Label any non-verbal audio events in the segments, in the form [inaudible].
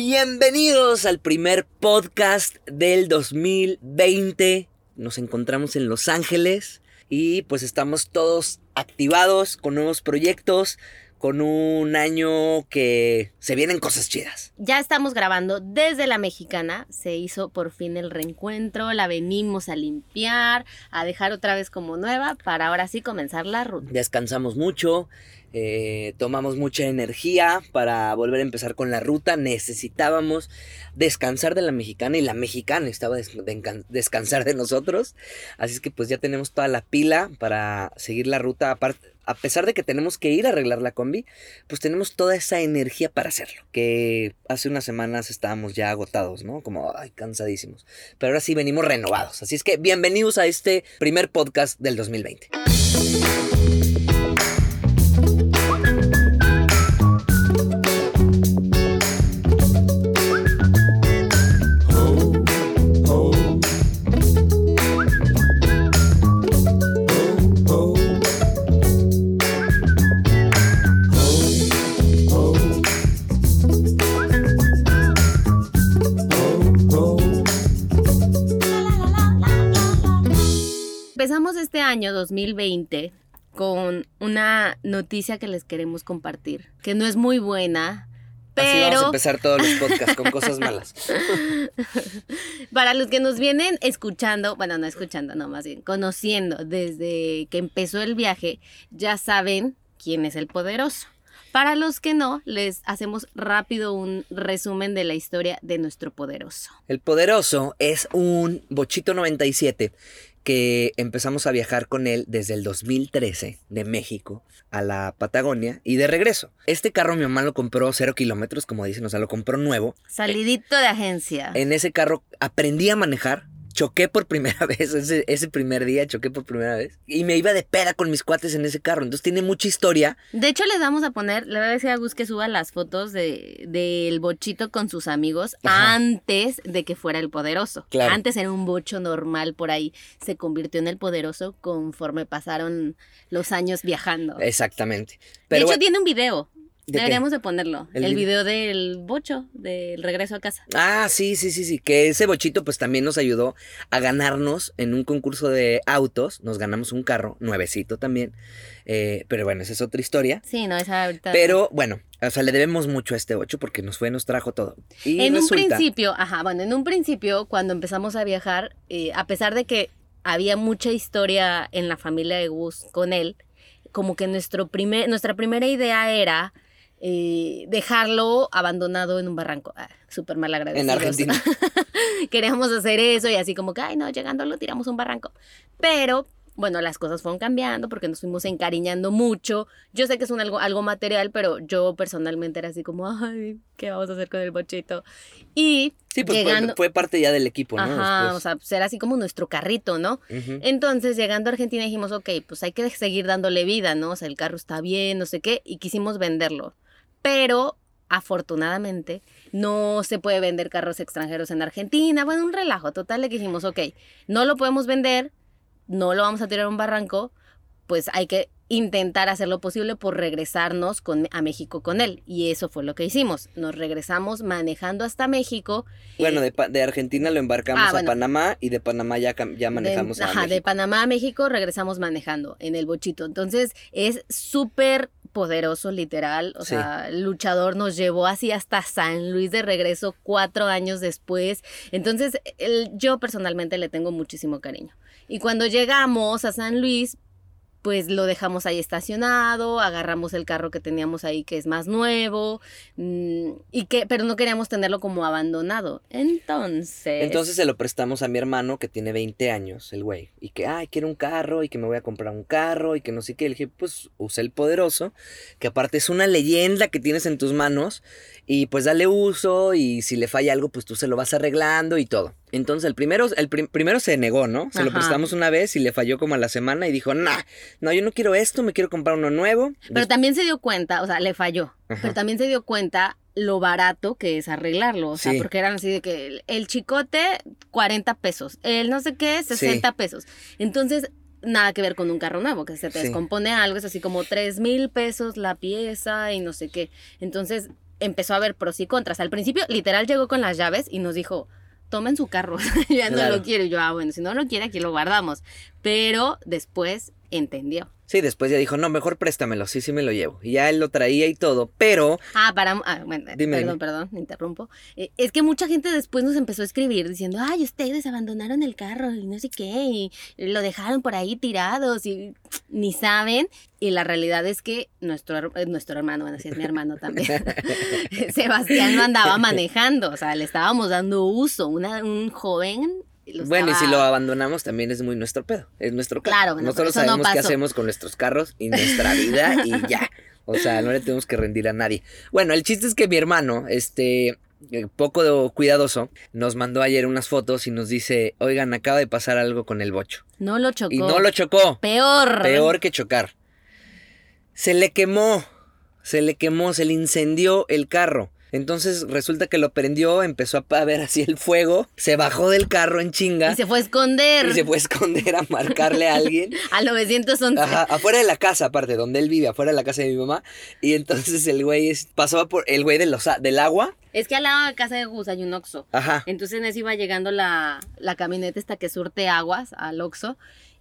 Bienvenidos al primer podcast del 2020. Nos encontramos en Los Ángeles y pues estamos todos activados con nuevos proyectos, con un año que se vienen cosas chidas. Ya estamos grabando desde la mexicana, se hizo por fin el reencuentro, la venimos a limpiar, a dejar otra vez como nueva para ahora sí comenzar la ruta. Descansamos mucho, eh, tomamos mucha energía para volver a empezar con la ruta, necesitábamos descansar de la mexicana y la mexicana estaba descansar de nosotros, así es que pues ya tenemos toda la pila para seguir la ruta a pesar de que tenemos que ir a arreglar la combi, pues tenemos toda esa energía para hacerlo. Que hace unas semanas estábamos ya agotados, ¿no? Como, cansadísimos. Pero ahora sí venimos renovados. Así es que bienvenidos a este primer podcast del 2020. Año 2020 con una noticia que les queremos compartir, que no es muy buena, pero... Así vamos a empezar todos los podcasts con cosas [laughs] malas. Para los que nos vienen escuchando, bueno, no escuchando, no, más bien conociendo desde que empezó el viaje, ya saben quién es el poderoso. Para los que no, les hacemos rápido un resumen de la historia de nuestro poderoso. El poderoso es un Bochito 97 que empezamos a viajar con él desde el 2013 de México a la Patagonia y de regreso. Este carro mi mamá lo compró cero kilómetros, como dicen, o sea, lo compró nuevo. Salidito de agencia. En ese carro aprendí a manejar choqué por primera [laughs] vez, ese, primer día choqué por primera vez. Y me iba de peda con mis cuates en ese carro. Entonces tiene mucha historia. De hecho, les vamos a poner, le voy a decir a Gus que suba las fotos del de, bochito con sus amigos antes de que fuera el poderoso. Antes era un bocho normal por ahí. Se convirtió en el poderoso conforme pasaron los años viajando. Exactamente. de hecho, tiene un video. Deberíamos de ponerlo. El, video del bocho, del regreso a casa. Ah, sí, sí, sí, sí. Que ese bochito pues también nos ayudó a ganarnos en un concurso de autos. Nos ganamos un carro, nuevecito también. Eh, pero bueno, esa es otra historia. Sí, no, esa ahorita. Pero bueno, o sea, le debemos mucho a este bocho porque nos fue, nos trajo todo. Y en un principio, ajá, bueno, en un principio, cuando empezamos a viajar, eh, a pesar de que había mucha historia en la familia de Gus con él, como que nuestro primer, nuestra primera idea era eh, dejarlo abandonado en un barranco. Ah, Súper mal agradecido. En Argentina. [laughs] Queríamos hacer eso y así como que, ay, no, llegando lo tiramos un barranco. Pero bueno, las cosas fueron cambiando porque nos fuimos encariñando mucho. Yo sé que es un algo, algo material, pero yo personalmente era así como, ay, ¿qué vamos a hacer con el bochito? Y sí, pues fue, parte ya del equipo, ¿no? Ajá, o sea, pues era así como nuestro carrito, ¿no? Entonces, llegando a Argentina dijimos, ok, pues hay que seguir dándole vida, ¿no? O sea, el carro está bien, no sé qué, y quisimos venderlo pero afortunadamente no se puede vender carros extranjeros en Argentina. Bueno, un relajo total le dijimos, ok, no lo podemos vender, no lo vamos a tirar a un barranco, pues hay que intentar hacer lo posible por regresarnos con, a México con él. Y eso fue lo que hicimos. Nos regresamos manejando hasta México. Bueno, de, Argentina lo embarcamos ah, a Panamá y de Panamá ya, ya manejamos a México. de Panamá a México regresamos manejando en el bochito. Entonces es súper poderoso, literal. O sea, el luchador nos llevó así hasta San Luis de regreso cuatro años después. Entonces, yo personalmente le tengo muchísimo cariño. Y cuando llegamos a San Luis, pues lo dejamos ahí estacionado, agarramos el carro que teníamos ahí que es más nuevo, mm, y que, pero no queríamos tenerlo como abandonado. Entonces... Entonces se lo prestamos a mi hermano que tiene 20 años, el güey, y que, ay, quiero un carro y que me voy a comprar un carro y que no sé qué. Le dije, pues usa el poderoso, que aparte es una leyenda que tienes en tus manos, y pues dale uso y si le falla algo, pues tú se lo vas arreglando y todo. Entonces el primero, el primero se negó, ¿no? Se lo prestamos una vez y le falló como a la semana y dijo, nah, no, yo no quiero esto, me quiero comprar uno nuevo. Pero también se dio cuenta, o sea, le falló, pero también se dio cuenta lo barato que es arreglarlo, o sea, porque eran así de que el, chicote 40 pesos, el no sé qué 60 pesos. Entonces, nada que ver con un carro nuevo, que se te descompone algo, es así como 3 mil pesos la pieza y no sé qué. Entonces, empezó a ver pros y contras. Al principio, literal, llegó con las llaves y nos dijo, tomen su carro, [laughs] ya no lo quiero. Y yo, ah, bueno, si no lo quiere, aquí lo guardamos. Pero después entendió. Sí, después ya dijo, no, mejor préstamelo, sí, sí me lo llevo. Y ya él lo traía y todo, pero... Ah, para... Ah, bueno, perdón, perdón, me interrumpo. Eh, es que mucha gente después nos empezó a escribir diciendo, ay, ustedes abandonaron el carro y no sé qué, y lo dejaron por ahí tirados y [tsk] ni saben. Y la realidad es que nuestro, eh, nuestro hermano, bueno, sí es mi hermano también, [laughs] [laughs] Sebastián no andaba manejando, o sea, le estábamos dando uso. Una, un joven bueno, y si lo abandonamos también es muy nuestro pedo, es nuestro carro. Claro, Nosotros sabemos qué hacemos con nuestros carros y nuestra vida y [laughs] ya. O sea, no le tenemos que rendir a nadie. Bueno, el chiste es que mi hermano, este, eh, poco cuidadoso, nos mandó ayer unas fotos y nos dice, oigan, acaba de pasar algo con el bocho. No lo chocó. Y no lo chocó. Peor. Peor que chocar. Se le quemó, se le quemó, se le incendió el carro. Entonces resulta que lo prendió, empezó a ver así el fuego, se bajó del carro en chinga. Y se fue a esconder. Y se fue a esconder a marcarle a alguien. [laughs] a 911. Ajá, afuera de la casa, aparte, donde él vive, afuera de la casa de mi mamá. Y entonces el güey pasaba por el güey de los, del agua. Es que al lado de casa de Gus hay un Oxxo. Ajá. Entonces en eso iba llegando la, la camioneta esta que surte aguas al Oxxo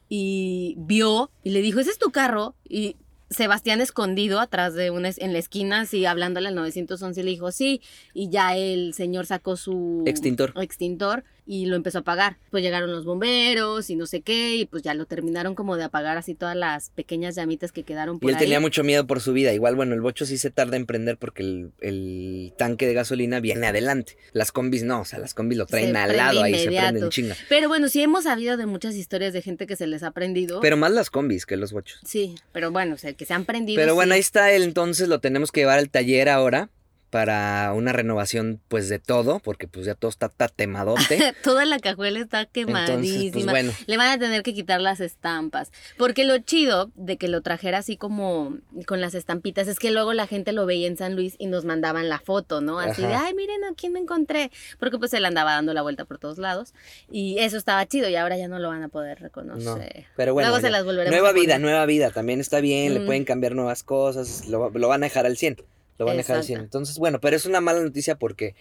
y vio y le dijo, ese es tu carro. Y Sebastián escondido atrás de una en la esquina, así hablándole al 911 le dijo sí, y ya el señor sacó su extintor. extintor y lo empezó a apagar. Pues llegaron los bomberos y no sé qué, y pues ya lo terminaron como de apagar así todas las pequeñas llamitas que quedaron por Y él tenía mucho miedo por su vida. Igual, bueno, el bocho sí se tarda en prender porque el, el tanque de gasolina viene adelante. Las combis no, o sea, las combis lo traen al lado, ahí se prenden chinga. Pero bueno, sí hemos sabido de muchas historias de gente que se les ha prendido. Pero más las combis que los bochos. Sí, pero bueno, o sea, que se han prendido. Pero bueno, ahí está él, entonces lo tenemos que llevar al taller ahora para una renovación pues de todo, porque pues ya todo está tatemadote. [laughs] Toda la cajuela está pues, quemadísima. Le van a tener que quitar las estampas. Porque lo chido de que lo trajera así como con las estampitas es que luego la gente lo veía en San Luis y nos mandaban la foto, ¿no? Así de, ay, miren a quién me encontré. Porque pues él andaba dando la vuelta por todos lados. Y eso estaba chido y ahora ya no lo van a poder reconocer. pero bueno, luego se las volveremos nueva vida, nueva vida. También está bien, le pueden cambiar nuevas cosas, lo, lo van a dejar al 100. Lo van a dejar así. Entonces, bueno, pero es una mala noticia porque...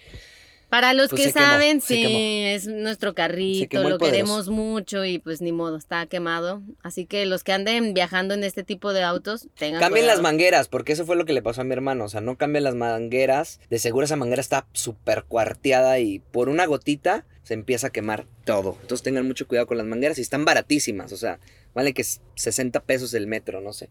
Para los pues, que saben, sí, es nuestro carrito, lo queremos mucho y pues ni modo, está quemado. Así que los que anden viajando en este tipo de autos, tengan Cambien las mangueras, porque eso fue lo que le pasó a mi hermano. O sea, no cambien las mangueras. De seguro esa manguera está súper cuarteada y por una gotita se empieza a quemar todo. Entonces tengan mucho cuidado con las mangueras y están baratísimas. O sea, vale que es 60 pesos el metro, no sé.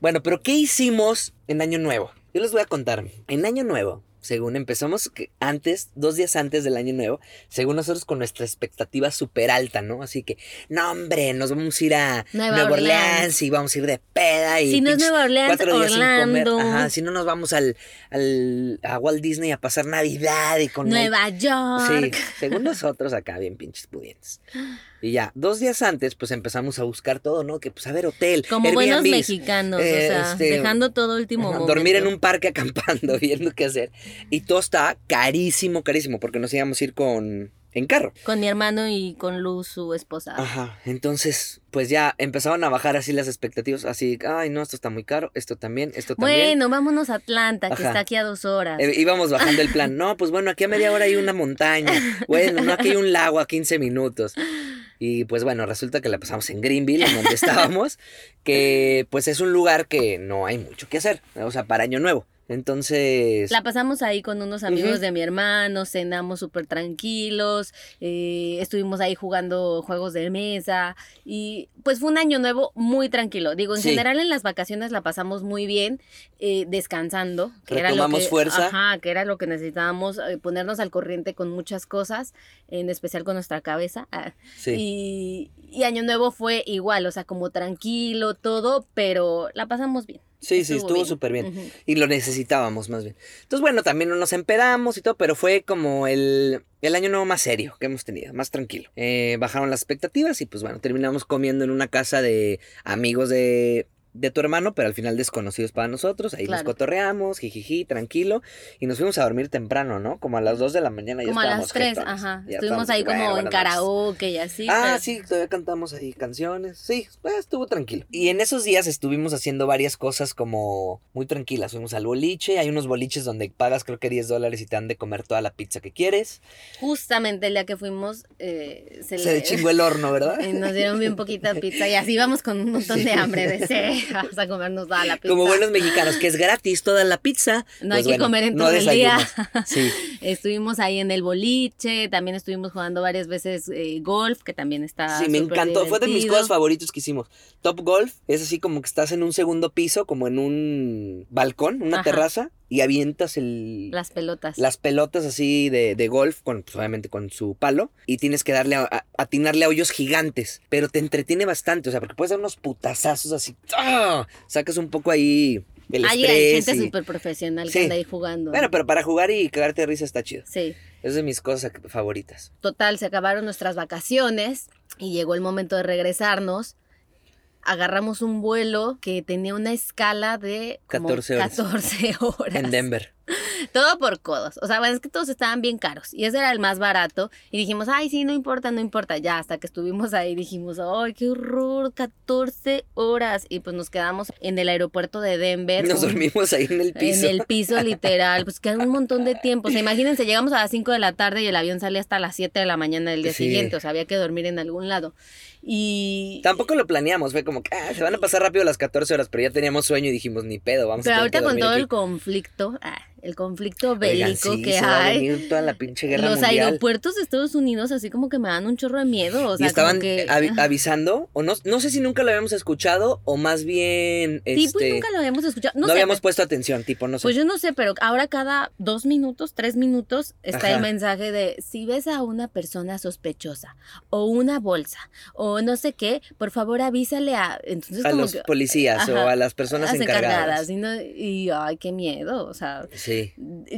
Bueno, pero ¿qué hicimos en Año Nuevo? Yo les voy a contar. En Año Nuevo, según empezamos antes, dos días antes del año nuevo, según nosotros con nuestra expectativa súper alta, ¿no? Así que, no, hombre, nos vamos a ir a Nueva, Orleans. y vamos a ir de peda y si no es Nueva Orleans, cuatro días Orlando. sin comer. Ajá, si no nos vamos al, al, a Walt Disney a pasar Navidad y con Nueva York. Sí, según nosotros acá bien pinches pudientes. [gasps] [gasps] [gasps] Y ya, dos días antes, pues empezamos a buscar todo, ¿no? Que pues a ver, hotel. Como buenos mexicanos, o sea, este, dejando todo último momento. Dormir en un parque [laughs] acampando, viendo qué hacer. Y todo está carísimo, carísimo, porque nos íbamos a ir con en carro. Con mi hermano y con Luz, su esposa. Ajá, entonces, pues ya empezaron a bajar así las expectativas, así, ay, no, esto está muy caro, esto también, esto también. Bueno, vámonos a Atlanta, que está aquí a dos horas. Eh, íbamos bajando el plan, [laughs] no, pues bueno, aquí a media hora hay una montaña, bueno, no, aquí hay un lago a 15 minutos. Y pues bueno, resulta que la pasamos en Greenville, en donde estábamos, que pues es un lugar que no hay mucho que hacer, o sea, para Año Nuevo. Entonces... La pasamos ahí con unos amigos de mi hermano, cenamos súper tranquilos, eh, estuvimos ahí jugando juegos de mesa y pues fue un año nuevo muy tranquilo. Digo, en general en las vacaciones la pasamos muy bien, eh, descansando. Que era lo que, fuerza. Ajá, que era lo que necesitábamos, eh, ponernos al corriente con muchas cosas, en especial con nuestra cabeza. Ah, y, y año nuevo fue igual, o sea, como tranquilo, todo, pero la pasamos bien. Sí, sí, estuvo súper bien. Y lo necesitábamos más bien. Entonces, bueno, también nos empedamos y todo, pero fue como el, el año nuevo más serio que hemos tenido, más tranquilo. Eh, bajaron las expectativas y pues bueno, terminamos comiendo en una casa de amigos de de tu hermano, pero al final desconocidos para nosotros. Ahí nos Claro. cotorreamos, jijiji, tranquilo. Y nos fuimos a dormir temprano, ¿no? Como a las 2 de la mañana ya Como a las 3, jetones. ajá. Estuvimos ahí de, "Bueno, como en buenas noches". karaoke y así. ah, pero- sí, todavía cantamos ahí canciones. Sí, pues, estuvo tranquilo. Y en esos días estuvimos haciendo varias cosas como muy tranquilas. Fuimos al boliche. Hay unos boliches donde pagas creo que 10 dólares y te dan de comer toda la pizza que quieres. Justamente el día que fuimos, eh, se, Se le- chingó el horno, ¿verdad? y [laughs] nos dieron bien poquita pizza y así íbamos con un montón [laughs] de hambre de sí, [laughs] vamos a comernos toda la pizza. Como buenos mexicanos, que es gratis toda la pizza. No hay Pues que bueno, comer en no todo el día. Sí. [laughs] Estuvimos ahí en el boliche, también estuvimos jugando varias veces eh, golf, que también está Sí, me encantó. Fue de mis cosas favoritos que hicimos. Top Golf es así como que estás en un segundo piso, como en un balcón, una Ajá. terraza, y avientas el, Las pelotas. las pelotas así de, de golf, con, pues, obviamente con su palo, y tienes que darle a, a- atinarle a hoyos gigantes. Pero te entretiene bastante, o sea, porque puedes dar unos putazazos así. ¡ah! Sacas un poco ahí el Hay estrés. gente y- súper profesional Sí. que anda ahí jugando. Bueno, pero para jugar y cagarte de risa está chido. Sí. Es de mis cosas favoritas. Total, se acabaron nuestras vacaciones y llegó el momento de regresarnos. Agarramos un vuelo que tenía una escala de como 14 horas. 14 [laughs] horas. En Denver. Todo por codos. O sea, bueno, es que todos estaban bien caros. Y ese era el más barato. Y dijimos, ay, sí, no importa, no importa. Ya, hasta que estuvimos ahí dijimos, ay, qué horror, 14 horas. Y pues nos quedamos en el aeropuerto de Denver. Nos dormimos ahí en el piso. En el piso, literal. Pues queda un montón de tiempo. O sea, imagínense, llegamos a las 5 de la tarde y el avión sale hasta las 7 de la mañana del día Sí. siguiente. O sea, había que dormir en algún lado. Y. Tampoco lo planeamos, fue como que ah, se van a pasar rápido las 14 horas, pero ya teníamos sueño y dijimos, ni pedo, vamos Pero a tener ahorita que con todo aquí". el conflicto, ah, el conflicto Oigan, bélico sí, que se va a hay. toda la pinche guerra Los mundial. aeropuertos de Estados Unidos así como que me dan un chorro de miedo. O sea, y estaban que. avi- avisando, o no, no sé si nunca lo habíamos escuchado, o más bien, Sí, este, pues nunca lo habíamos escuchado. No, no, sé, habíamos pues- puesto atención, tipo, no sé. Pues yo no sé, pero ahora cada dos minutos, tres minutos, está Ajá. el mensaje de si ves a una persona sospechosa o una bolsa o no sé qué, por favor avísale a... Entonces a como los que- policías o Ajá, a las personas las encargadas. y, no- y, ay, qué miedo, o sea, Sí.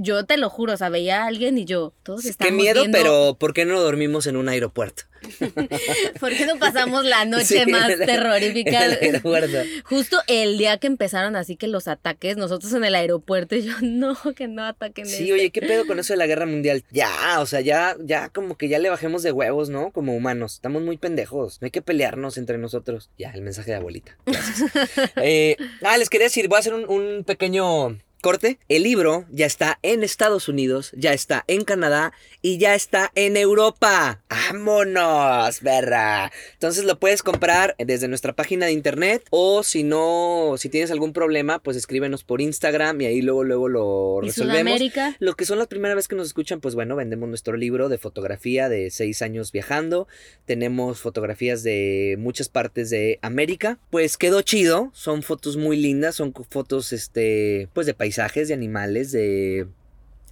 Yo te lo juro, o sea, veía a alguien y yo, todos Qué estamos miedo, viendo, pero ¿por qué no dormimos en un aeropuerto? [laughs] ¿por qué no pasamos la [laughs] noche Sí, más [laughs] el- terrorífica? El aeropuerto. Justo el día que empezaron así que los ataques, nosotros en el aeropuerto y yo, no, que no ataquen Sí, este". oye, ¿qué pedo con eso de la guerra mundial? Ya, o sea, ya, ya como que ya le bajemos de huevos, ¿no? Como humanos. Estamos muy pendejos. No hay que pelearnos entre nosotros. Ya, el mensaje de abuelita. Gracias. Eh, ah, les quería decir, voy a hacer un, un pequeño corte. El libro ya está en Estados Unidos, ya está en Canadá y ya está en Europa. ¡Vámonos, perra! Entonces lo puedes comprar desde nuestra página de internet o si no, si tienes algún problema, pues escríbenos por Instagram y ahí luego, luego lo ¿Y resolvemos. Sudamérica? Los que son la primera vez que nos escuchan, pues bueno, vendemos nuestro libro de fotografía de seis años viajando. Tenemos fotografías de muchas partes de América. Pues quedó chido. Son fotos muy lindas. Son fotos, este, pues de paisajes, de animales, de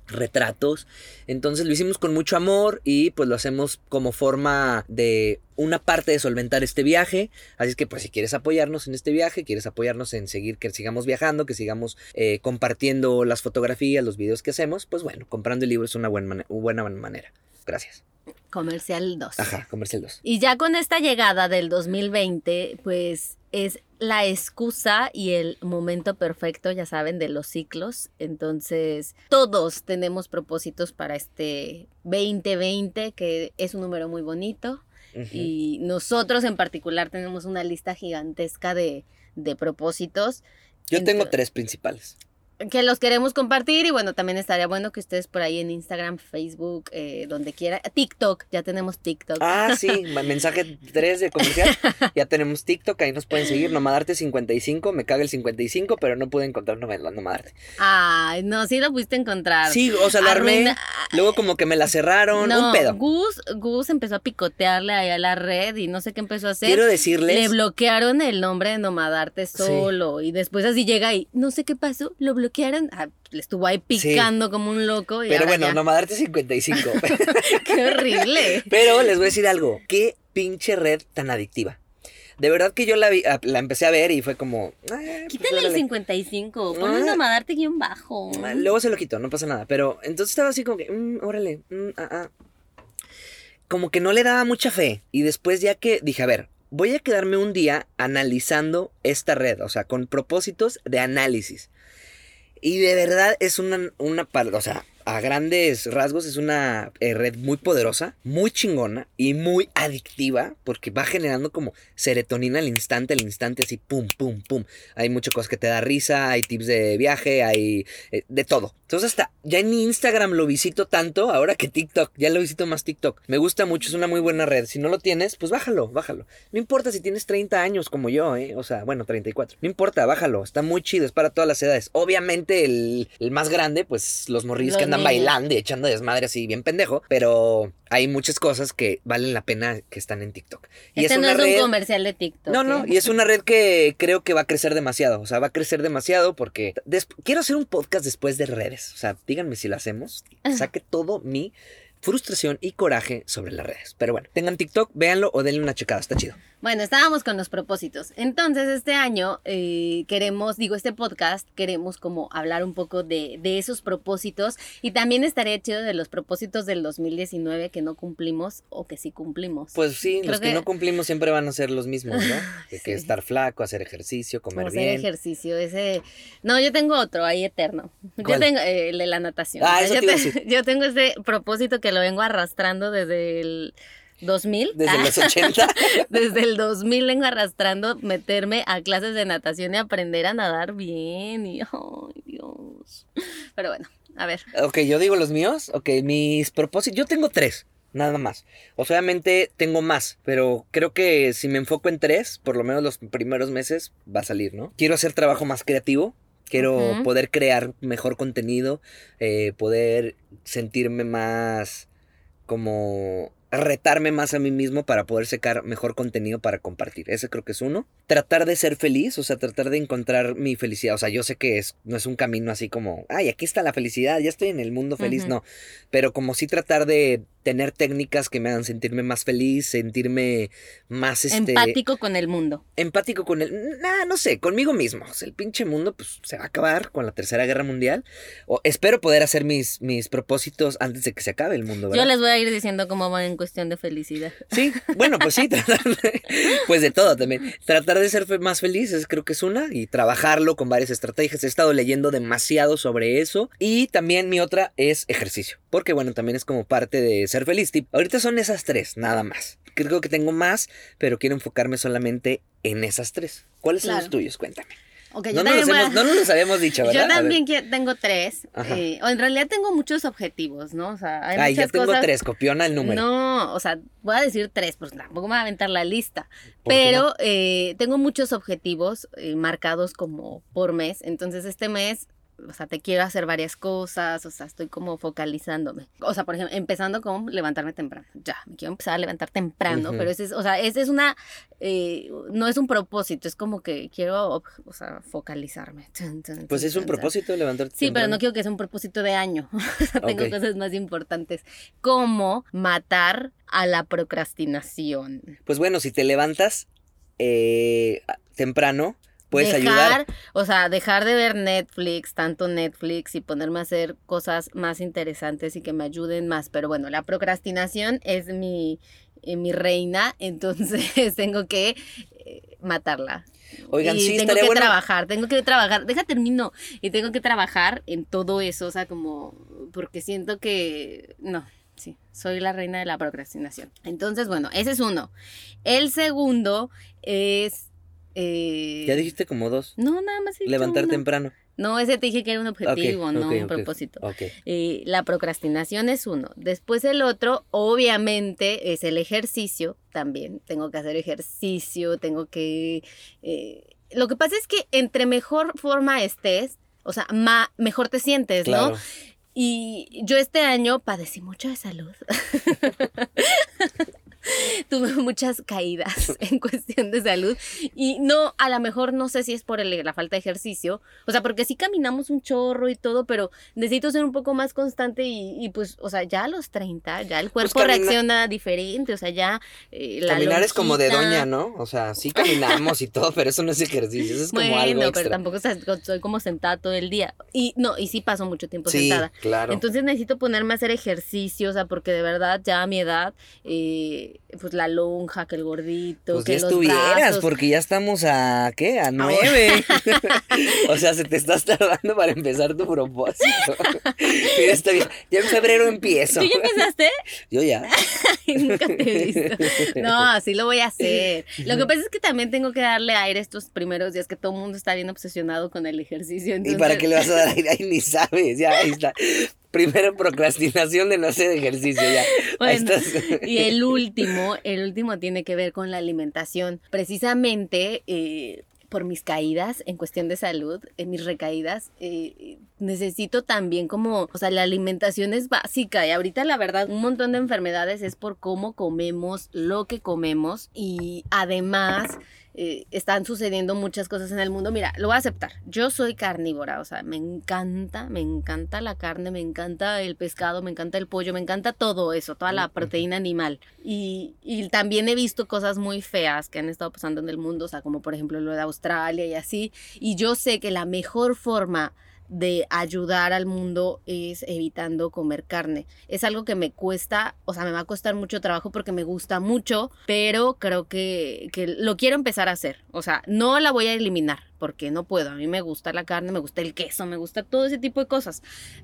retratos. Entonces lo hicimos con mucho amor y pues lo hacemos como forma de una parte de solventar este viaje. Así es que pues si quieres apoyarnos en este viaje, quieres apoyarnos en seguir que sigamos viajando, que sigamos eh, compartiendo las fotografías, los videos que hacemos, pues bueno, comprando el libro es una buena, buena manera. Gracias. Comercial 2. Ajá, comercial 2. Y ya con esta llegada del 2020, pues es la excusa y el momento perfecto, ya saben, de los ciclos. Entonces, todos tenemos propósitos para este 2020, que es un número muy bonito. Y nosotros en particular tenemos una lista gigantesca de, de propósitos Yo tengo tres principales. Que los queremos compartir y bueno, también estaría bueno que ustedes por ahí en Instagram, Facebook, eh, donde quiera, TikTok, ya tenemos TikTok. Ah, sí, [laughs] mensaje 3 de comercial. Ya tenemos TikTok, ahí nos pueden seguir. Nomadarte55, me caga el 55, pero no pude encontrar Nomad- Nomadarte. Ay, no, sí lo pudiste encontrar. Sí, o sea, la armé. Arruina- Luego como que me la cerraron. No, un pedo. Gus, Gus empezó a picotearle ahí a la red y no sé qué empezó a hacer. Quiero Le decirles. bloquearon el nombre de Nomadarte solo y después así llega y no sé qué pasó, lo bloquearon. Ah, le estuvo ahí picando como un loco. Y Pero bueno, ya. Nomadarte 55. [laughs] [laughs] Qué horrible. pero les voy a decir algo. Qué pinche red tan adictiva. De verdad que yo la, vi- a- la empecé a ver y fue como. ah, pues Quítale el órale. 55, ponle Ah. Nomadarte guion bajo. Ah, Luego se lo quito, no pasa nada. Pero entonces estaba así como que, mm, órale, mm, ah, ah. Como que no le daba mucha fe. Y después ya que dije, a ver, voy a quedarme un día analizando esta red, o sea, con propósitos de análisis. Y de verdad es una, una, o sea, a grandes rasgos es una eh, red muy poderosa, muy chingona y muy adictiva porque va generando como serotonina al instante, al instante así, pum, pum, pum. Hay muchas cosas que te da risa, hay tips de viaje, hay eh, de todo. Entonces hasta ya en Instagram lo visito tanto ahora que TikTok, ya lo visito más TikTok. Me gusta mucho, es una muy buena red. Si no lo tienes, pues bájalo, bájalo. No importa si tienes 30 años como yo, ¿eh? O sea, bueno, 34. No importa, bájalo. Está muy chido, es para todas las edades. Obviamente el, más grande, pues los morrillos que andan bailando y echando desmadre así bien pendejo, pero hay muchas cosas que valen la pena que están en TikTok. Y este no es un comercial de TikTok. No, no, ¿eh? y es una red que creo que va a crecer demasiado. O sea, va a crecer demasiado porque quiero hacer un podcast después de redes. O sea, díganme si lo hacemos. Saque todo mi frustración y coraje sobre las redes. Pero bueno, tengan TikTok, véanlo o denle una checada, está chido. Bueno, estábamos con los propósitos. Entonces, este año eh, queremos, digo, este podcast, queremos como hablar un poco de, esos propósitos y también estaré chido de los propósitos del 2019 que no cumplimos o que sí cumplimos. Pues sí, los que, no cumplimos siempre van a ser los mismos, ¿no? [laughs] que estar flaco, hacer ejercicio, comer bien. Hacer ejercicio, ese... No, yo tengo otro ahí eterno. Yo tengo eh, el de la natación. Ah, eso yo, [laughs] yo tengo ese propósito que lo vengo arrastrando desde el 2000. Desde los 80. [laughs] Desde el 2000 vengo arrastrando meterme a clases de natación y aprender a nadar bien. Y, ay, Dios. Pero bueno, a ver. Ok, yo digo los míos. Ok, mis propósitos. Yo tengo tres. Nada más. Obviamente tengo más, pero creo que si me enfoco en tres, por lo menos los primeros meses va a salir, ¿no? Quiero hacer trabajo más creativo, Quiero poder crear mejor contenido, eh, poder sentirme más como retarme más a mí mismo para poder sacar mejor contenido para compartir. Ese creo que es uno. Tratar de ser feliz, o sea, tratar de encontrar mi felicidad. O sea, yo sé que es, no es un camino así como, ay, aquí está la felicidad, ya estoy en el mundo feliz, no. Pero como sí tratar de tener técnicas que me hagan sentirme más feliz, sentirme más este, empático con el mundo. Empático con el nah, no sé, conmigo mismo. O sea, el pinche mundo pues se va a acabar con la Tercera Guerra Mundial. O espero poder hacer mis, mis propósitos antes de que se acabe el mundo, Yo les voy a ir diciendo cómo van en cuestión de felicidad. Sí, bueno, pues sí, [laughs] pues de todo también. Tratar de ser más felices creo que es una y trabajarlo con varias estrategias. He estado leyendo demasiado sobre eso y también mi otra es ejercicio, porque bueno, también es como parte de ser feliz. Ahorita son esas tres, nada más. Creo que tengo más, pero quiero enfocarme solamente en esas tres. ¿Cuáles son los tuyos? Cuéntame. no, nos los habíamos dicho, [laughs] ¿verdad? Yo también tengo tres. Eh, o en realidad tengo muchos objetivos, ¿no? O sea, hay Ay, ya tengo tres, copiona el número. No, o sea, voy a decir tres, pues tampoco me voy a aventar la lista. Pero eh, tengo muchos objetivos eh, marcados como por mes. Entonces, este mes o sea, te quiero hacer varias cosas, o sea, estoy como focalizándome. O sea, por ejemplo, empezando con levantarme temprano. Ya, me quiero empezar a levantar temprano, pero ese es, o sea, ese es una, eh, no es un propósito, es como que quiero, o sea, focalizarme. [laughs] Pues es un propósito levantarte Sí, pero no quiero que sea un propósito de año. [laughs] tengo cosas más importantes, como matar a la procrastinación. Pues bueno, si te levantas eh, temprano, puedes dejar, O sea, dejar de ver Netflix, tanto Netflix y ponerme a hacer cosas más interesantes y que me ayuden más. Pero bueno, la procrastinación es mi, eh, mi reina, [laughs] entonces [laughs] tengo que eh, matarla. Oigan, y sí, tengo que trabajar, tengo que trabajar, deja termino, y tengo que trabajar en todo eso, o sea, como, porque siento que, no, sí, soy la reina de la procrastinación. Entonces, bueno, ese es uno. El segundo es eh, ya dijiste como dos. No, nada más. Levantar temprano. No, ese te dije que era un objetivo, no un propósito. Eh, la procrastinación es uno. Después el otro, obviamente, es el ejercicio también. Tengo que hacer ejercicio, tengo que... Eh, lo que pasa es que entre mejor forma estés, o sea, mejor te sientes, ¿no? Y yo este año padecí mucho de salud. [laughs] [laughs] tuve muchas caídas [laughs] en cuestión de salud y no, a lo mejor no sé si es por la falta de ejercicio, o sea, porque sí caminamos un chorro y todo, pero necesito ser un poco más constante y, pues, o sea, ya a los 30, ya el pues cuerpo reacciona diferente, o sea, ya... Eh, Caminar es como de doña, ¿no? O sea, sí [laughs] caminamos y todo, pero eso no es ejercicio, eso es como algo extra. pero tampoco estoy como sentada todo el día. Y no, y sí paso mucho tiempo sí, sentada. claro. Entonces necesito ponerme a hacer ejercicio, o sea, porque de verdad ya a mi edad... Eh, pues la lonja, que el gordito, pues que ya los estuvieras, brazos. porque ya estamos a, ¿qué? A nueve. [laughs] [laughs] o sea, se te estás tardando para empezar tu propósito. [laughs] Mira, está bien. Ya en febrero empiezo. ¿Tú ya empezaste? Yo ya. Nunca te he visto. No, sí lo voy a hacer. Lo que pasa es que también tengo que darle aire estos primeros días que todo el mundo está bien obsesionado con el ejercicio. ¿Y para qué le vas a dar aire? Ahí ni sabes, ya ahí está. Primero procrastinación de no hacer ejercicio, ya. [laughs] Bueno, y el último, el último tiene que ver con la alimentación. Precisamente eh, por mis caídas en cuestión de salud, en mis recaídas, eh, necesito también como, o sea, la alimentación es básica y ahorita la verdad un montón de enfermedades es por cómo comemos, lo que comemos y además eh, están sucediendo muchas cosas en el mundo. Mira, lo voy a aceptar. Yo soy carnívora, o sea, me encanta, me encanta la carne, me encanta el pescado, me encanta el pollo, me encanta todo eso, toda la proteína animal. Y, y también he visto cosas muy feas que han estado pasando en el mundo, o sea, como por ejemplo lo de Australia y así. Y yo sé que la mejor forma de ayudar al mundo es evitando comer carne. Es algo que me cuesta, o sea, me va a costar mucho trabajo porque me gusta mucho, pero creo que, que lo quiero empezar a hacer. O sea, no la voy a eliminar porque no puedo. A mí me gusta la carne, me gusta el queso, me gusta todo ese tipo de cosas.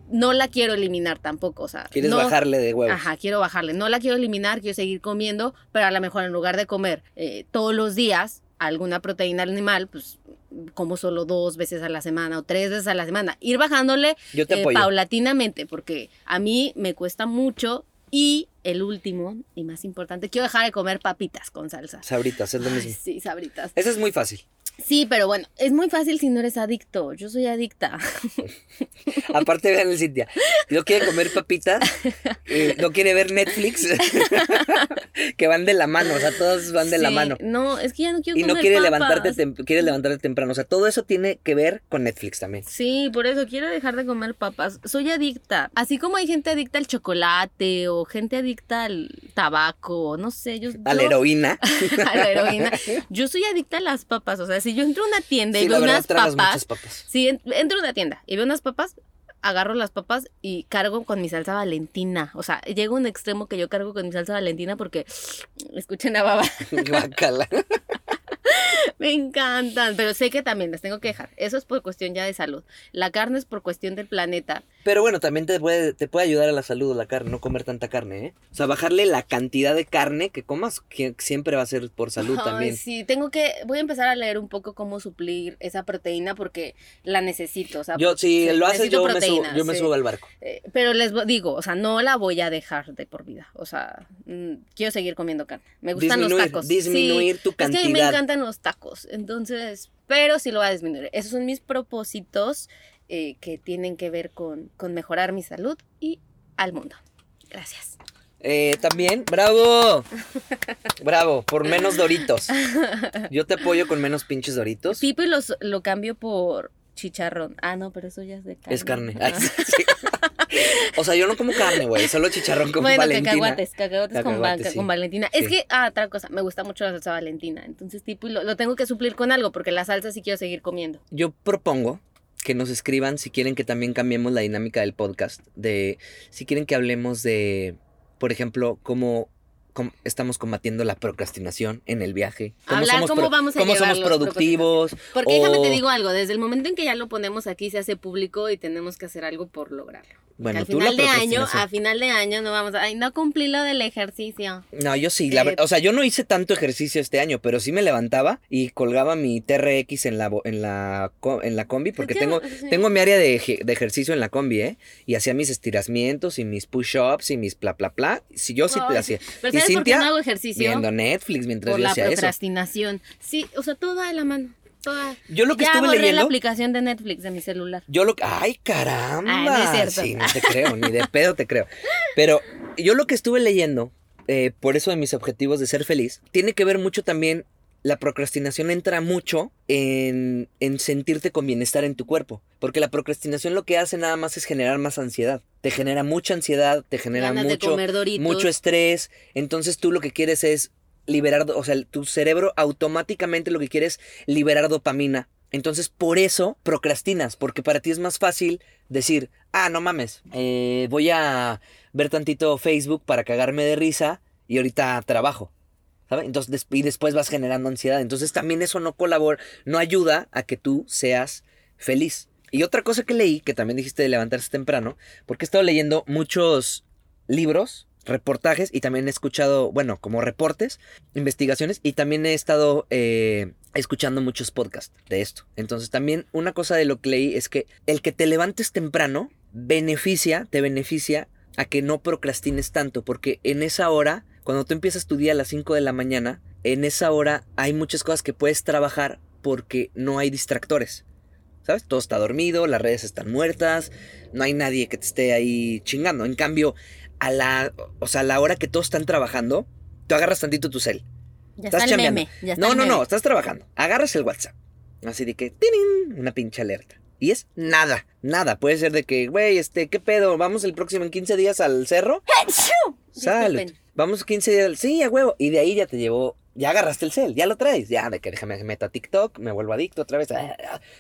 No la quiero eliminar tampoco, o sea, Quieres no- bajarle de huevos. Ajá, quiero bajarle. No la quiero eliminar, quiero seguir comiendo, pero a lo mejor en lugar de comer eh, todos los días alguna proteína animal, pues como solo dos veces a la semana o tres veces a la semana. Ir bajándole Yo te eh, paulatinamente, porque a mí me cuesta mucho. Y el último y más importante, quiero dejar de comer papitas con salsa. Sabritas, es lo Ay, mismo. sí, sabritas. Eso es muy fácil. Sí, pero bueno, es muy fácil si no eres adicto. Yo soy adicta. [laughs] Aparte, vean el Cintia. No quiere comer papitas, [laughs] eh, no quiere ver Netflix, [laughs] que van de la mano, o sea, todos van de la mano. No, es que ya no quiero Y no comer quiere papas. levantarte, tem- quiere levantarte temprano. O sea, todo eso tiene que ver con Netflix también. Sí, por eso quiero dejar de comer papas. Soy adicta. Así como hay gente adicta al chocolate o gente adicta al tabaco, no sé, yo... A la yo- heroína. [laughs] a la heroína. Yo soy adicta a las papas. O sea, si yo entro a una tienda y Sí, veo unas papas... papas. Si en- entro a una tienda y veo unas papas, agarro las papas y cargo con mi salsa valentina. O sea, llego a un extremo que yo cargo con mi salsa valentina porque... [sniffs] Escuchen la baba. [laughs] Guácala. Me encantan, pero sé que también las tengo que dejar. Eso es por cuestión ya de salud. La carne es por cuestión del planeta. Pero bueno, también te puede, te puede ayudar a la salud la carne, no comer tanta carne, ¿eh? O sea, bajarle la cantidad de carne que comas, que siempre va a ser por salud Ay, también. sí, tengo que, voy a empezar a leer un poco cómo suplir esa proteína porque la necesito. O sea, Yo, si sí, lo haces, yo, me, subo, yo me sí. subo al barco. Eh, pero les digo, o sea, no la voy a dejar de por vida. O sea, mm, quiero seguir comiendo carne. Me gustan Disminuir, los tacos. disminuir Sí, tu Es que a mí me cantidad. encantan los tacos. Entonces, pero sí lo voy a disminuir. Esos son mis propósitos eh, que tienen que ver con, con mejorar mi salud y al mundo. Gracias. Eh, también, bravo. [laughs] Bravo, por menos doritos. Yo te apoyo con menos pinches doritos. Pipo y los, lo cambio por chicharrón. Ah, no, pero eso ya es de carne. Es carne. Ay, [laughs] sí. O sea, yo no como carne, güey. Solo chicharrón con bueno, Valentina. cacahuates, cacahuates con, Cacahuates, sí. con Valentina. Es que, ah, otra cosa, me gusta mucho la salsa Valentina. Entonces, tipo, lo, lo tengo que suplir con algo porque la salsa sí quiero seguir comiendo. Yo propongo que nos escriban si quieren que también cambiemos la dinámica del podcast. De si quieren que hablemos de, por ejemplo, cómo, cómo estamos combatiendo la procrastinación en el viaje. Hablar cómo vamos a cómo somos productivos. Porque déjame te o- digo algo, desde el momento en que ya lo ponemos aquí se hace público y tenemos que hacer algo por lograrlo. Bueno, al tú la de año, a final de año no vamos a, ay, no cumplí lo del ejercicio. No, yo sí, la Eh, o sea, yo no hice tanto ejercicio este año, pero sí me levantaba y colgaba mi TRX en la en la en la combi porque ¿Qué? tengo tengo mi área de, de ejercicio en la combi, ¿eh? Y hacía mis estiramientos y mis push-ups y mis bla bla bla. Si yo sí te Ay, hacía. Pero y ¿sabes por qué Cintia no hago ejercicio? viendo Netflix mientras por yo la hacía eso. procrastinación. Sí, o sea, toda de la mano. Toda. Yo lo que ya estuve borré la leyendo, aplicación de Netflix de mi celular. yo lo ay caramba, Ah, no es cierto. sí, no te [laughs] creo, ni de pedo te creo. Pero yo lo que estuve leyendo, eh, por eso de mis objetivos de ser feliz, tiene que ver mucho también la procrastinación entra mucho en, en sentirte con bienestar en tu cuerpo. Porque la procrastinación lo que hace nada más es generar más ansiedad. Te genera mucha ansiedad, te genera Ganas mucho, mucho estrés. Entonces tú lo que quieres es liberar, o sea, tu cerebro automáticamente lo que quiere es liberar dopamina. Entonces por eso procrastinas, porque para ti es más fácil decir, ah, no mames, eh, voy a ver tantito Facebook para cagarme de risa y ahorita trabajo. ¿sabes? Entonces, y después vas generando ansiedad. Entonces también eso no colabora, no ayuda a que tú seas feliz. Y otra cosa que leí, que también dijiste de levantarse temprano, porque he estado leyendo muchos libros, reportajes y también he escuchado, bueno, como reportes, investigaciones y también he estado eh, escuchando muchos podcasts de esto. Entonces también una cosa de lo que leí es que el que te levantes temprano beneficia, te beneficia a que no procrastines tanto, porque en esa hora, cuando tú empiezas tu día a las 5 de la mañana, en esa hora hay muchas cosas que puedes trabajar porque no hay distractores. ¿Sabes? Todo está dormido, las redes están muertas, no hay nadie que te esté ahí chingando. En cambio, a la, o sea, a la hora que todos están trabajando, tú agarras tantito tu cel. Ya estás está el meme, ya está no, no, no, estás trabajando. Agarras el WhatsApp. Así de que. Una pinche alerta. Y es nada, nada. Puede ser de que, güey, este, ¿qué pedo? ¿Vamos el próximo en 15 días al cerro? [laughs] Salud. Vamos 15 días. Sí, a huevo. Y de ahí ya te llevó ya agarraste el cel, ya lo traes, ya de que déjame meto a TikTok, me vuelvo adicto otra vez.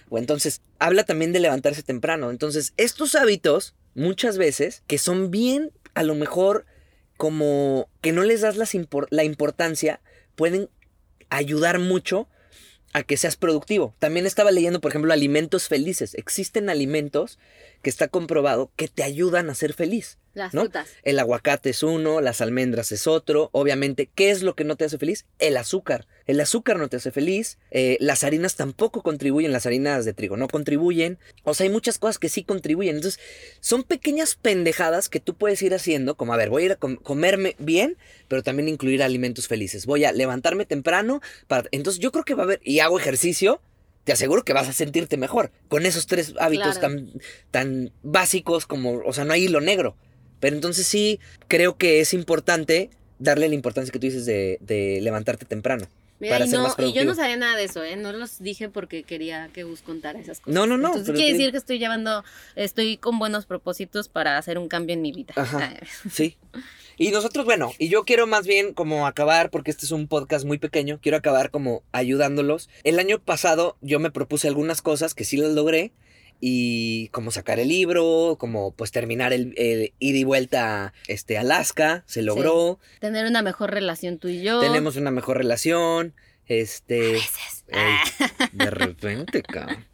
O entonces, habla también de levantarse temprano. Entonces, estos hábitos, muchas veces, que son bien, a lo mejor, como que no les das la importancia, pueden ayudar mucho a que seas productivo. También estaba leyendo, por ejemplo, alimentos felices. Existen alimentos que está comprobado que te ayudan a ser feliz. Las frutas. El aguacate es uno, las almendras es otro. Obviamente, ¿qué es lo que no te hace feliz? El azúcar. El azúcar no te hace feliz. Eh, las harinas tampoco contribuyen, las harinas de trigo no contribuyen. O sea, hay muchas cosas que sí contribuyen. Entonces, son pequeñas pendejadas que tú puedes ir haciendo, como, a ver, voy a ir a comerme bien, pero también incluir alimentos felices. Voy a levantarme temprano. Para... Entonces, yo creo que va a haber, y hago ejercicio, te aseguro que vas a sentirte mejor con esos tres hábitos tan, tan básicos como, o sea, no hay hilo negro. Pero entonces sí creo que es importante darle la importancia que tú dices de, levantarte temprano. para ser más y yo no sabía nada de eso, ¿eh? No los dije porque quería que Gus contara esas cosas. No, no, no. Entonces quiere decir que estoy llevando, estoy con buenos propósitos para hacer un cambio en mi vida. Ajá, sí. Y nosotros, bueno, y yo quiero más bien como acabar, porque este es un podcast muy pequeño, quiero acabar como ayudándolos. El año pasado yo me propuse algunas cosas que sí las logré y como sacar el libro, como pues terminar el, ida y vuelta a este, Alaska, se logró. Tener una mejor relación tú y yo. Tenemos una mejor relación. Este. [laughs] de repente, cabrón.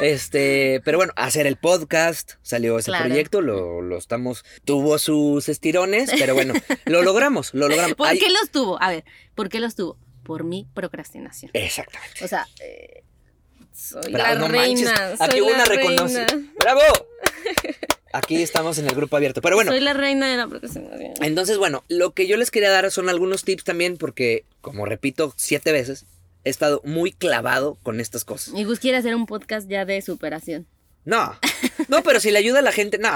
Este, pero bueno, hacer el podcast, salió ese proyecto, lo, lo, estamos. Tuvo sus estirones, pero bueno, [laughs] lo logramos, lo logramos. ¿Por qué los tuvo? A ver, ¿por qué los tuvo? Por mi procrastinación. Exactamente. O sea, eh, soy la reina. Aquí una reconoce. ¡Bravo! [laughs] Aquí estamos en el grupo abierto. Pero bueno. Soy la reina de la procrastinación. Entonces, bueno, lo que yo les quería dar son algunos tips también, porque, como repito siete veces, he estado muy clavado con estas cosas. Y Gus quiere hacer un podcast ya de superación. No, no, pero si le ayuda a la gente, no,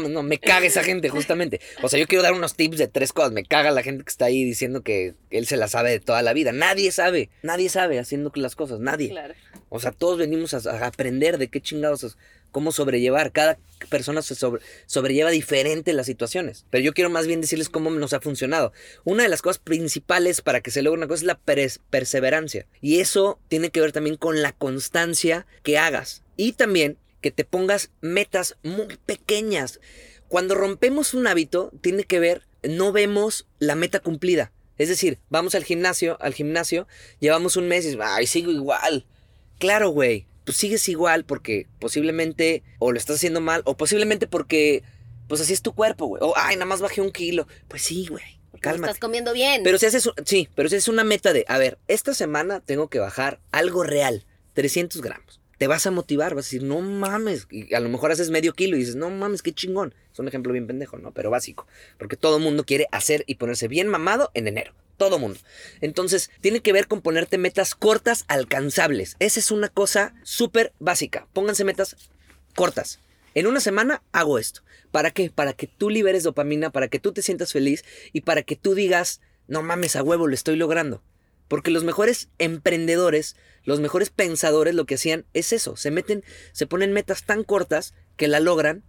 no, no, me caga esa gente, justamente. O sea, yo quiero dar unos tips de tres cosas. Me caga la gente que está ahí diciendo que él se la sabe de toda la vida. Nadie sabe, nadie sabe haciendo las cosas, nadie. Claro. O sea, todos venimos a, aprender de qué chingados, cómo sobrellevar. Cada persona se sobrelleva diferente las situaciones. Pero yo quiero más bien decirles cómo nos ha funcionado. Una de las cosas principales para que se logre una cosa es la perseverancia. Y eso tiene que ver también con la constancia que hagas. Y también que te pongas metas muy pequeñas. Cuando rompemos un hábito, tiene que ver, no vemos la meta cumplida. Es decir, vamos al gimnasio, al gimnasio, llevamos un mes y ay, sigo igual. Claro, güey, pues sigues igual porque posiblemente o lo estás haciendo mal o posiblemente porque pues así es tu cuerpo, güey. O ay, nada más bajé un kilo. Pues sí, güey. Calma. Estás comiendo bien. Pero si haces, sí, pero si es una meta de, a ver, esta semana tengo que bajar algo real, 300 gramos te vas a motivar, vas a decir, no mames, y a lo mejor haces medio kilo y dices, no mames, qué chingón. Es un ejemplo bien pendejo, ¿no? Pero básico, porque todo mundo quiere hacer y ponerse bien mamado en enero. Todo mundo. Entonces, tiene que ver con ponerte metas cortas, alcanzables. Esa es una cosa súper básica. Pónganse metas cortas. En una semana hago esto. ¿Para qué? Para que tú liberes dopamina, para que tú te sientas feliz y para que tú digas, no mames, a huevo, lo estoy logrando. Porque los mejores emprendedores, los mejores pensadores lo que hacían es eso, se meten, se ponen metas tan cortas que la logran,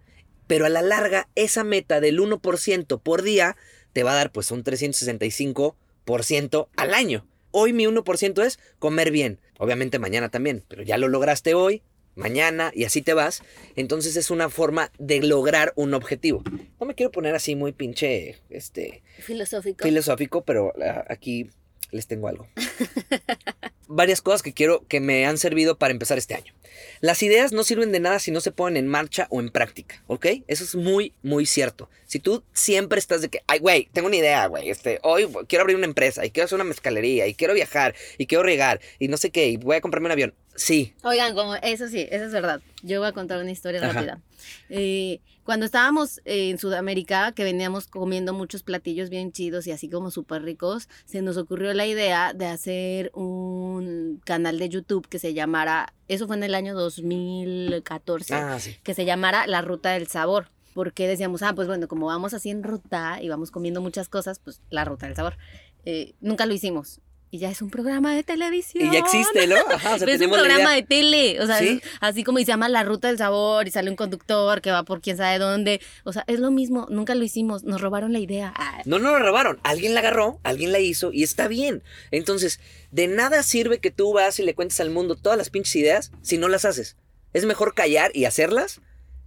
pero a la larga esa meta del 1% por día te va a dar pues un 365% al año. Hoy mi 1% es comer bien, obviamente mañana también, pero ya lo lograste hoy, mañana y así te vas. Entonces es una forma de lograr un objetivo. No me quiero poner así muy pinche este filosófico. Filosófico, pero ah, aquí les tengo algo. Varias cosas que quiero que me han servido para empezar este año. Las ideas no sirven de nada si no se ponen en marcha o en práctica, ¿ok? Eso es muy, muy cierto. Si tú siempre estás de que, ay, güey, tengo una idea, güey, este, hoy quiero abrir una empresa y quiero hacer una mezcalería y quiero viajar y quiero regar y no sé qué y voy a comprarme un avión. Sí. Oigan, como eso sí, eso es verdad. Yo voy a contar una historia rápida. Eh, cuando estábamos en Sudamérica, que veníamos comiendo muchos platillos bien chidos y así como súper ricos, se nos ocurrió la idea de hacer un canal de YouTube que se llamara, eso fue en el año 2014, Ah, sí. que se llamara La Ruta del Sabor. Porque decíamos, ah, pues bueno, como vamos así en ruta y vamos comiendo muchas cosas, pues la ruta del sabor. Eh, nunca lo hicimos. Y ya es un programa de televisión. Y ya existe, ¿no? [laughs] Ajá, o sea, Pero es un programa de tele, o sea, Sí. es así como se llama La Ruta del Sabor y sale un conductor que va por quién sabe dónde. O sea, es lo mismo, nunca lo hicimos, nos robaron la idea. No, no lo robaron. Alguien la agarró, alguien la hizo y está bien. Entonces, de nada sirve que tú vas y le cuentes al mundo todas las pinches ideas si no las haces. Es mejor callar y hacerlas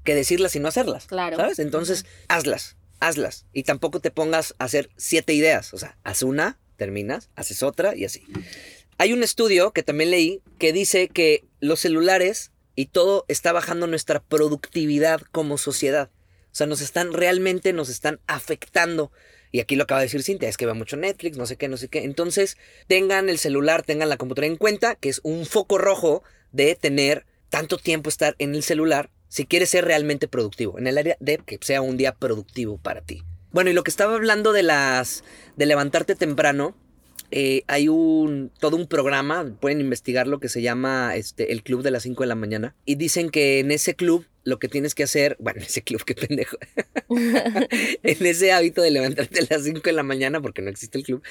que decirlas y no hacerlas. Claro. ¿Sabes? Entonces, hazlas, hazlas. Y tampoco te pongas a hacer siete ideas. O sea, haz una, terminas, haces otra y así. Hay un estudio que también leí que dice que los celulares y todo está bajando nuestra productividad como sociedad. O sea, nos están realmente, nos están afectando. Y aquí lo acaba de decir Cintia, es que va mucho Netflix, no sé qué, no sé qué. Entonces, tengan el celular, tengan la computadora en cuenta, que es un foco rojo de tener tanto tiempo estar en el celular si quieres ser realmente productivo. En el área de que sea un día productivo para ti. Bueno, y lo que estaba hablando de las. de levantarte temprano. eh, hay un todo un programa, pueden investigarlo, que se llama este, el Club de las 5 de la mañana. Y dicen que en ese club lo que tienes que hacer, bueno, [laughs] en ese club, qué pendejo, [laughs] en ese hábito de levantarte a las 5 de la mañana, porque no existe el club,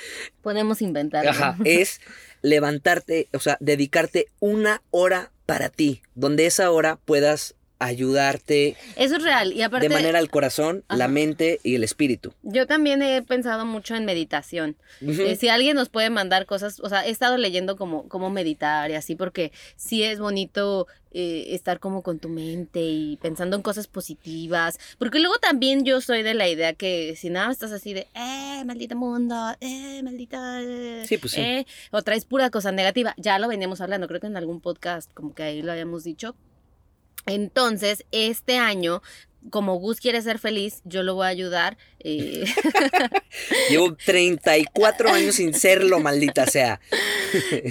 Podemos inventar. Ajá, es levantarte, o sea, dedicarte una hora para ti, donde esa hora puedas ayudarte Eso es real. Y aparte, de manera al corazón, la Ajá. mente y el espíritu. yo también he pensado mucho en meditación. Ujú. Eh, si alguien nos puede mandar cosas, o sea, he estado leyendo como cómo meditar y así, porque sí es bonito eh, estar como con tu mente y pensando en cosas positivas. Porque luego también yo soy de la idea que si nada estás así de, eh, maldita mundo, eh, maldita. eh", Sí, pues sí. eh, o traes pura cosa negativa. Ya lo veníamos hablando, creo que en algún podcast, como que ahí lo habíamos dicho. Entonces, este año, como Gus quiere ser feliz, yo lo voy a ayudar. eh, [laughs] Llevo 34 años sin serlo, maldita sea. [laughs]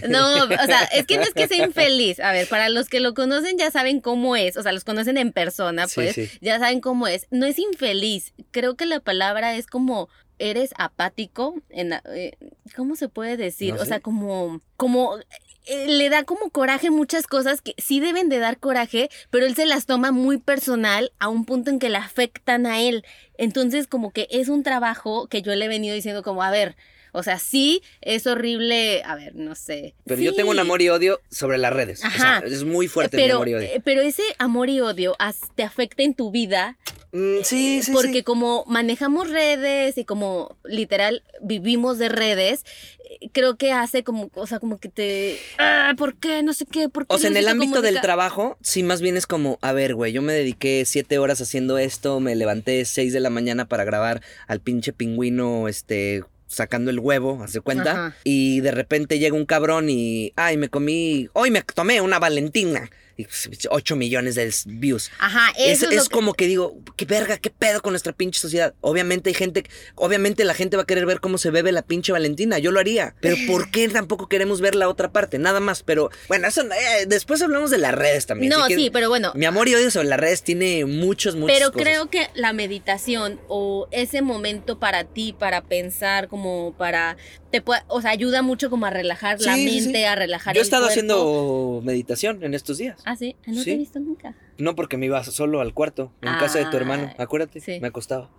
No, o sea, es que no es que sea [laughs] infeliz. A ver, para los que lo conocen ya saben cómo es, o sea, los conocen en persona, Sí, pues, sí. ya saben cómo es. No es infeliz, creo que la palabra es como eres apático, en, eh, ¿cómo se puede decir? No O sea, como, como eh, le da como coraje muchas cosas que sí deben de dar coraje, pero él se las toma muy personal a un punto en que le afectan a él. Entonces, como que es un trabajo que yo le he venido diciendo como, a ver, o sea, sí, es horrible, a ver, no sé. Pero yo tengo un amor y odio sobre las redes. O sea, Ajá. es muy fuerte mi pero, amor y odio. eh, pero ese amor y odio te afecta en tu vida Mm, sí, sí, porque sí. como manejamos redes y como literal vivimos de redes, eh, creo que hace como, o sea, como que te, ah, ¿por qué? No sé qué, ¿por qué? O sea, en el ámbito del trabajo, sí, más bien es como, a ver, güey, yo me dediqué siete horas haciendo esto, me levanté seis de la mañana para grabar al pinche pingüino, este, sacando el huevo, hace cuenta, Ajá. y de repente llega un cabrón y, ay, me comí, hoy me tomé una Valentina, y pues, ocho millones de views. Ajá, Es, eso es, es que- como que digo, qué verga, qué pedo con nuestra pinche sociedad. Obviamente hay gente, obviamente la gente va a querer ver cómo se bebe la pinche Valentina, yo lo haría. Pero ¿por qué tampoco queremos ver la otra parte? Nada más, pero bueno, eso, eh, después hablamos de las redes también. No, sí, pero bueno, Mi amor y odio sobre las redes tiene muchos, muchos Pero creo que la meditación o ese momento para ti, para pensar, como para te puede, o sea, ayuda mucho como a relajar la Sí, sí, mente, sí. a relajar Yo he el estado cuerpo. haciendo meditación en estos días. Ah, sí, no te he visto nunca. No porque me iba solo al cuarto, en casa de tu hermano. Ah, Acuérdate, sí. me acostaba.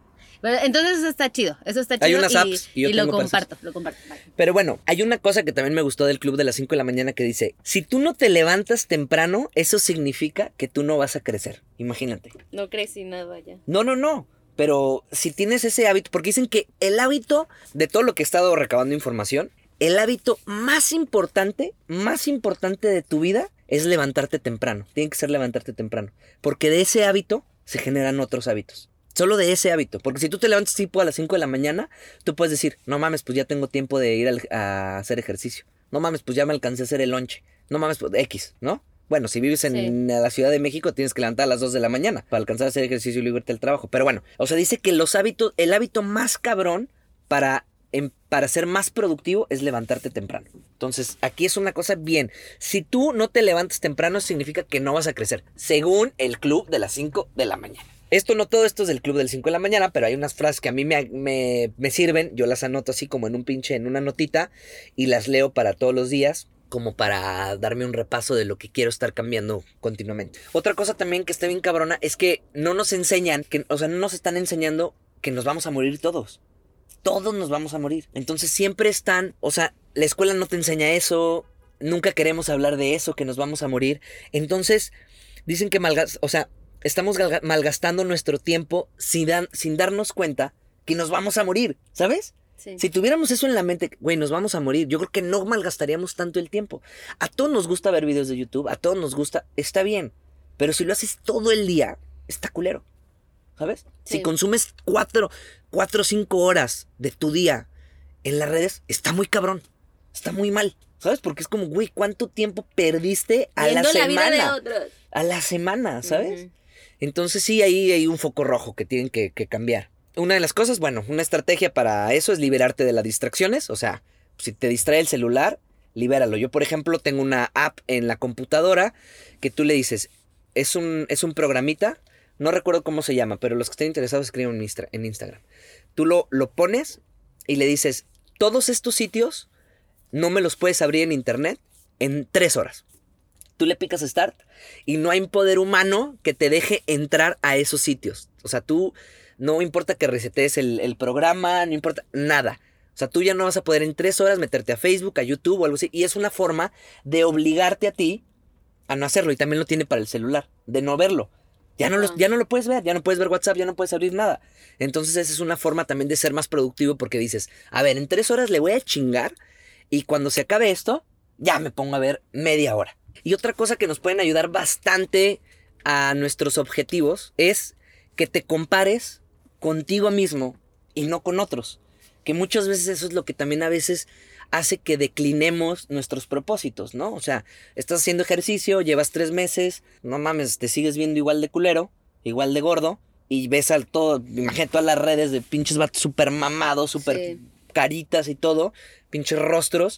Pero entonces eso está chido, eso está chido Hay unas y, apps y yo lo tengo para eso. comparto, lo comparto. vale. Pero bueno, hay una cosa que también me gustó del club de las 5 de la mañana que dice, si tú no te levantas temprano, eso significa que tú no vas a crecer. Imagínate. No crecí nada ya. No, no, no. Pero si tienes ese hábito, porque dicen que el hábito de todo lo que he estado recabando información, el hábito más importante, más importante de tu vida es levantarte temprano. Tiene que ser levantarte temprano. Porque de ese hábito se generan otros hábitos. Solo de ese hábito. Porque si tú te levantas tipo a las 5 de la mañana, tú puedes decir, no mames, pues ya tengo tiempo de ir a hacer ejercicio. No mames, pues ya me alcancé a hacer el lonche. No mames, pues X, ¿no? Bueno, si vives en la Ciudad de México, tienes que levantar a las 2 de la mañana para alcanzar a hacer ejercicio y irte al trabajo. Pero bueno, o sea, dice que los hábitos, el hábito más cabrón para, para ser más productivo es levantarte temprano. Entonces, aquí es una cosa bien. Si tú no te levantas temprano, significa que no vas a crecer, según el club de las 5 de la mañana. Esto no todo esto es del club del 5 de la mañana, pero hay unas frases que a mí me, me, sirven. Yo las anoto así como en un pinche, en una notita, y las leo para todos los días como para darme un repaso de lo que quiero estar cambiando continuamente. Otra cosa también que está bien cabrona es que no nos enseñan, o sea, no nos están enseñando que nos vamos a morir todos. Todos nos vamos a morir. Entonces siempre están, o sea, la escuela no te enseña eso, nunca queremos hablar de eso, que nos vamos a morir. Entonces, dicen que malgas, o sea, estamos malgastando nuestro tiempo sin, sin darnos cuenta que nos vamos a morir, ¿sabes? Si tuviéramos eso en la mente, güey, nos vamos a morir, yo creo que no malgastaríamos tanto el tiempo. A todos nos gusta ver videos de YouTube, a todos nos gusta, está bien, pero si lo haces todo el día, está culero, ¿sabes? Si consumes cuatro, cuatro o cinco horas de tu día en las redes, está muy cabrón, está muy mal, ¿sabes? Porque es como, güey, ¿cuánto tiempo perdiste a la, semana? A la semana, ¿sabes? Entonces sí, ahí hay un foco rojo que tienen que, cambiar. Una de las cosas, bueno, una estrategia para eso es liberarte de las distracciones. O sea, si te distrae el celular, libéralo. Yo, por ejemplo, tengo una app en la computadora que tú le dices, es un, es un programita, no recuerdo cómo se llama, pero los que estén interesados escriben en Instagram. Tú lo, lo pones y le dices, todos estos sitios no me los puedes abrir en internet en tres horas tú le picas Start y no hay poder humano que te deje entrar a esos sitios. O sea, tú no importa que resetes el, programa, no importa nada. O sea, tú ya no vas a poder en tres horas meterte a Facebook, a YouTube o algo así. Y es una forma de obligarte a ti a no hacerlo. Y también lo tiene para el celular, de no verlo. Ya no, lo, ya no lo puedes ver, ya no puedes ver WhatsApp, ya no puedes abrir nada. Entonces esa es una forma también de ser más productivo porque dices, a ver, en tres horas le voy a chingar y cuando se acabe esto, ya me pongo a ver media hora. Y otra cosa que nos pueden ayudar bastante a nuestros objetivos es que te compares contigo mismo y no con otros. Que muchas veces eso es lo que también a veces hace que declinemos nuestros propósitos, ¿no? O sea, estás haciendo ejercicio, llevas tres meses, no mames, te sigues viendo igual de culero, igual de gordo, y ves al todo, imagínate todas las redes de pinches vatos súper mamados, súper caritas y todo, pinches rostros,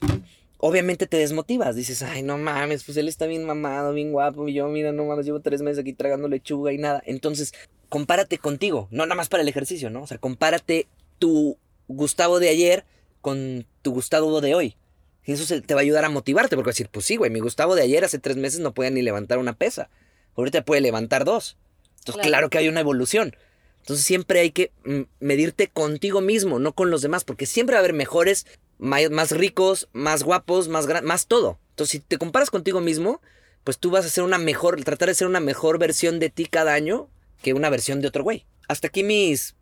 obviamente te desmotivas. Dices, ay, no mames, pues él está bien mamado, bien guapo. Y yo, mira, no mames, llevo tres meses aquí tragando lechuga y nada. Entonces, compárate contigo, no nada más para el ejercicio, ¿no? O sea, compárate tu Gustavo de ayer con tu Gustavo de hoy. Y eso te va a ayudar a motivarte, porque decir, pues sí, güey, mi Gustavo de ayer hace tres meses no podía ni levantar una pesa. Ahorita puede levantar dos. Entonces, claro que hay una evolución. Entonces siempre hay que mm, medirte contigo mismo, no con los demás, porque siempre va a haber mejores más, ricos, más guapos, más más todo. Entonces, si te comparas contigo mismo, pues tú vas a ser una mejor, tratar de ser una mejor versión de ti cada año que una versión de otro güey. Hasta aquí mis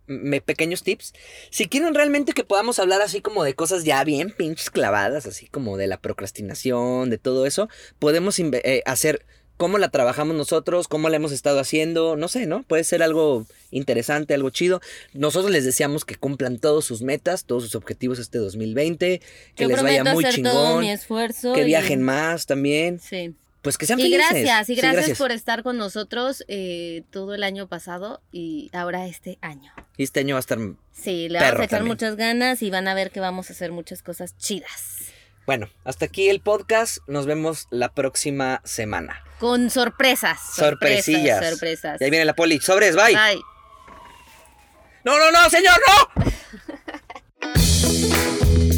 pequeños tips. Si quieren realmente que podamos hablar así como de cosas ya bien pinches clavadas, así como de la procrastinación, de todo eso, podemos eh, hacer cómo la trabajamos nosotros, cómo la hemos estado haciendo, no sé, ¿no? Puede ser algo interesante, algo chido. Nosotros les deseamos que cumplan todos sus metas, todos sus objetivos este 2020, que les vaya muy chingón, mi esfuerzo que viajen más también. Sí. Pues que sean y felices. Gracias, y gracias, por estar con nosotros eh, todo el año pasado y ahora este año. Y este año va a estar. Sí, le vamos a echar muchas ganas y van a ver que vamos a hacer muchas cosas chidas. Bueno, hasta aquí el podcast. Nos vemos la próxima semana. Con sorpresas. Sorpresillas. Sorpresas. Y ahí viene la poli. Sobres, bye. Bye. No, no, no, señor, no. [laughs]